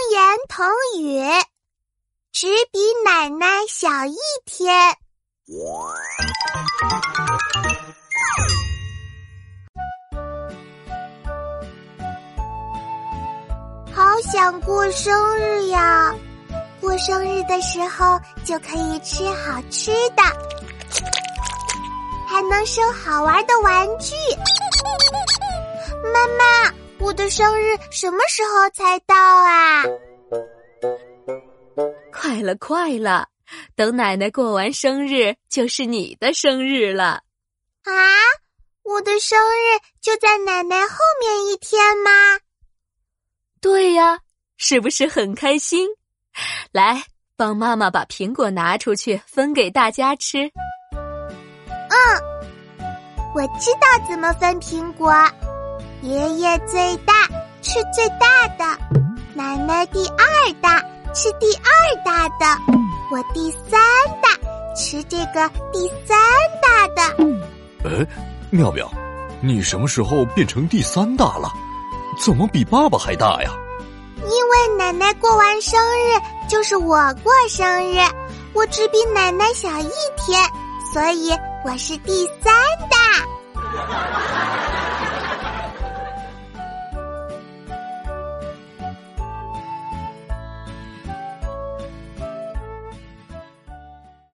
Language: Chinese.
童言童语，只比奶奶小一天。好想过生日呀！过生日的时候就可以吃好吃的，还能收好玩的玩具。我的生日什么时候才到啊？快了，快了！等奶奶过完生日，就是你的生日了。啊，我的生日就在奶奶后面一天吗？对呀，是不是很开心？来，帮妈妈把苹果拿出去分给大家吃。嗯，我知道怎么分苹果。爷爷最大，吃最大的；奶奶第二大，吃第二大的；我第三大，吃这个第三大的。哎，妙妙，你什么时候变成第三大了？怎么比爸爸还大呀？因为奶奶过完生日就是我过生日，我只比奶奶小一天，所以我是第三大。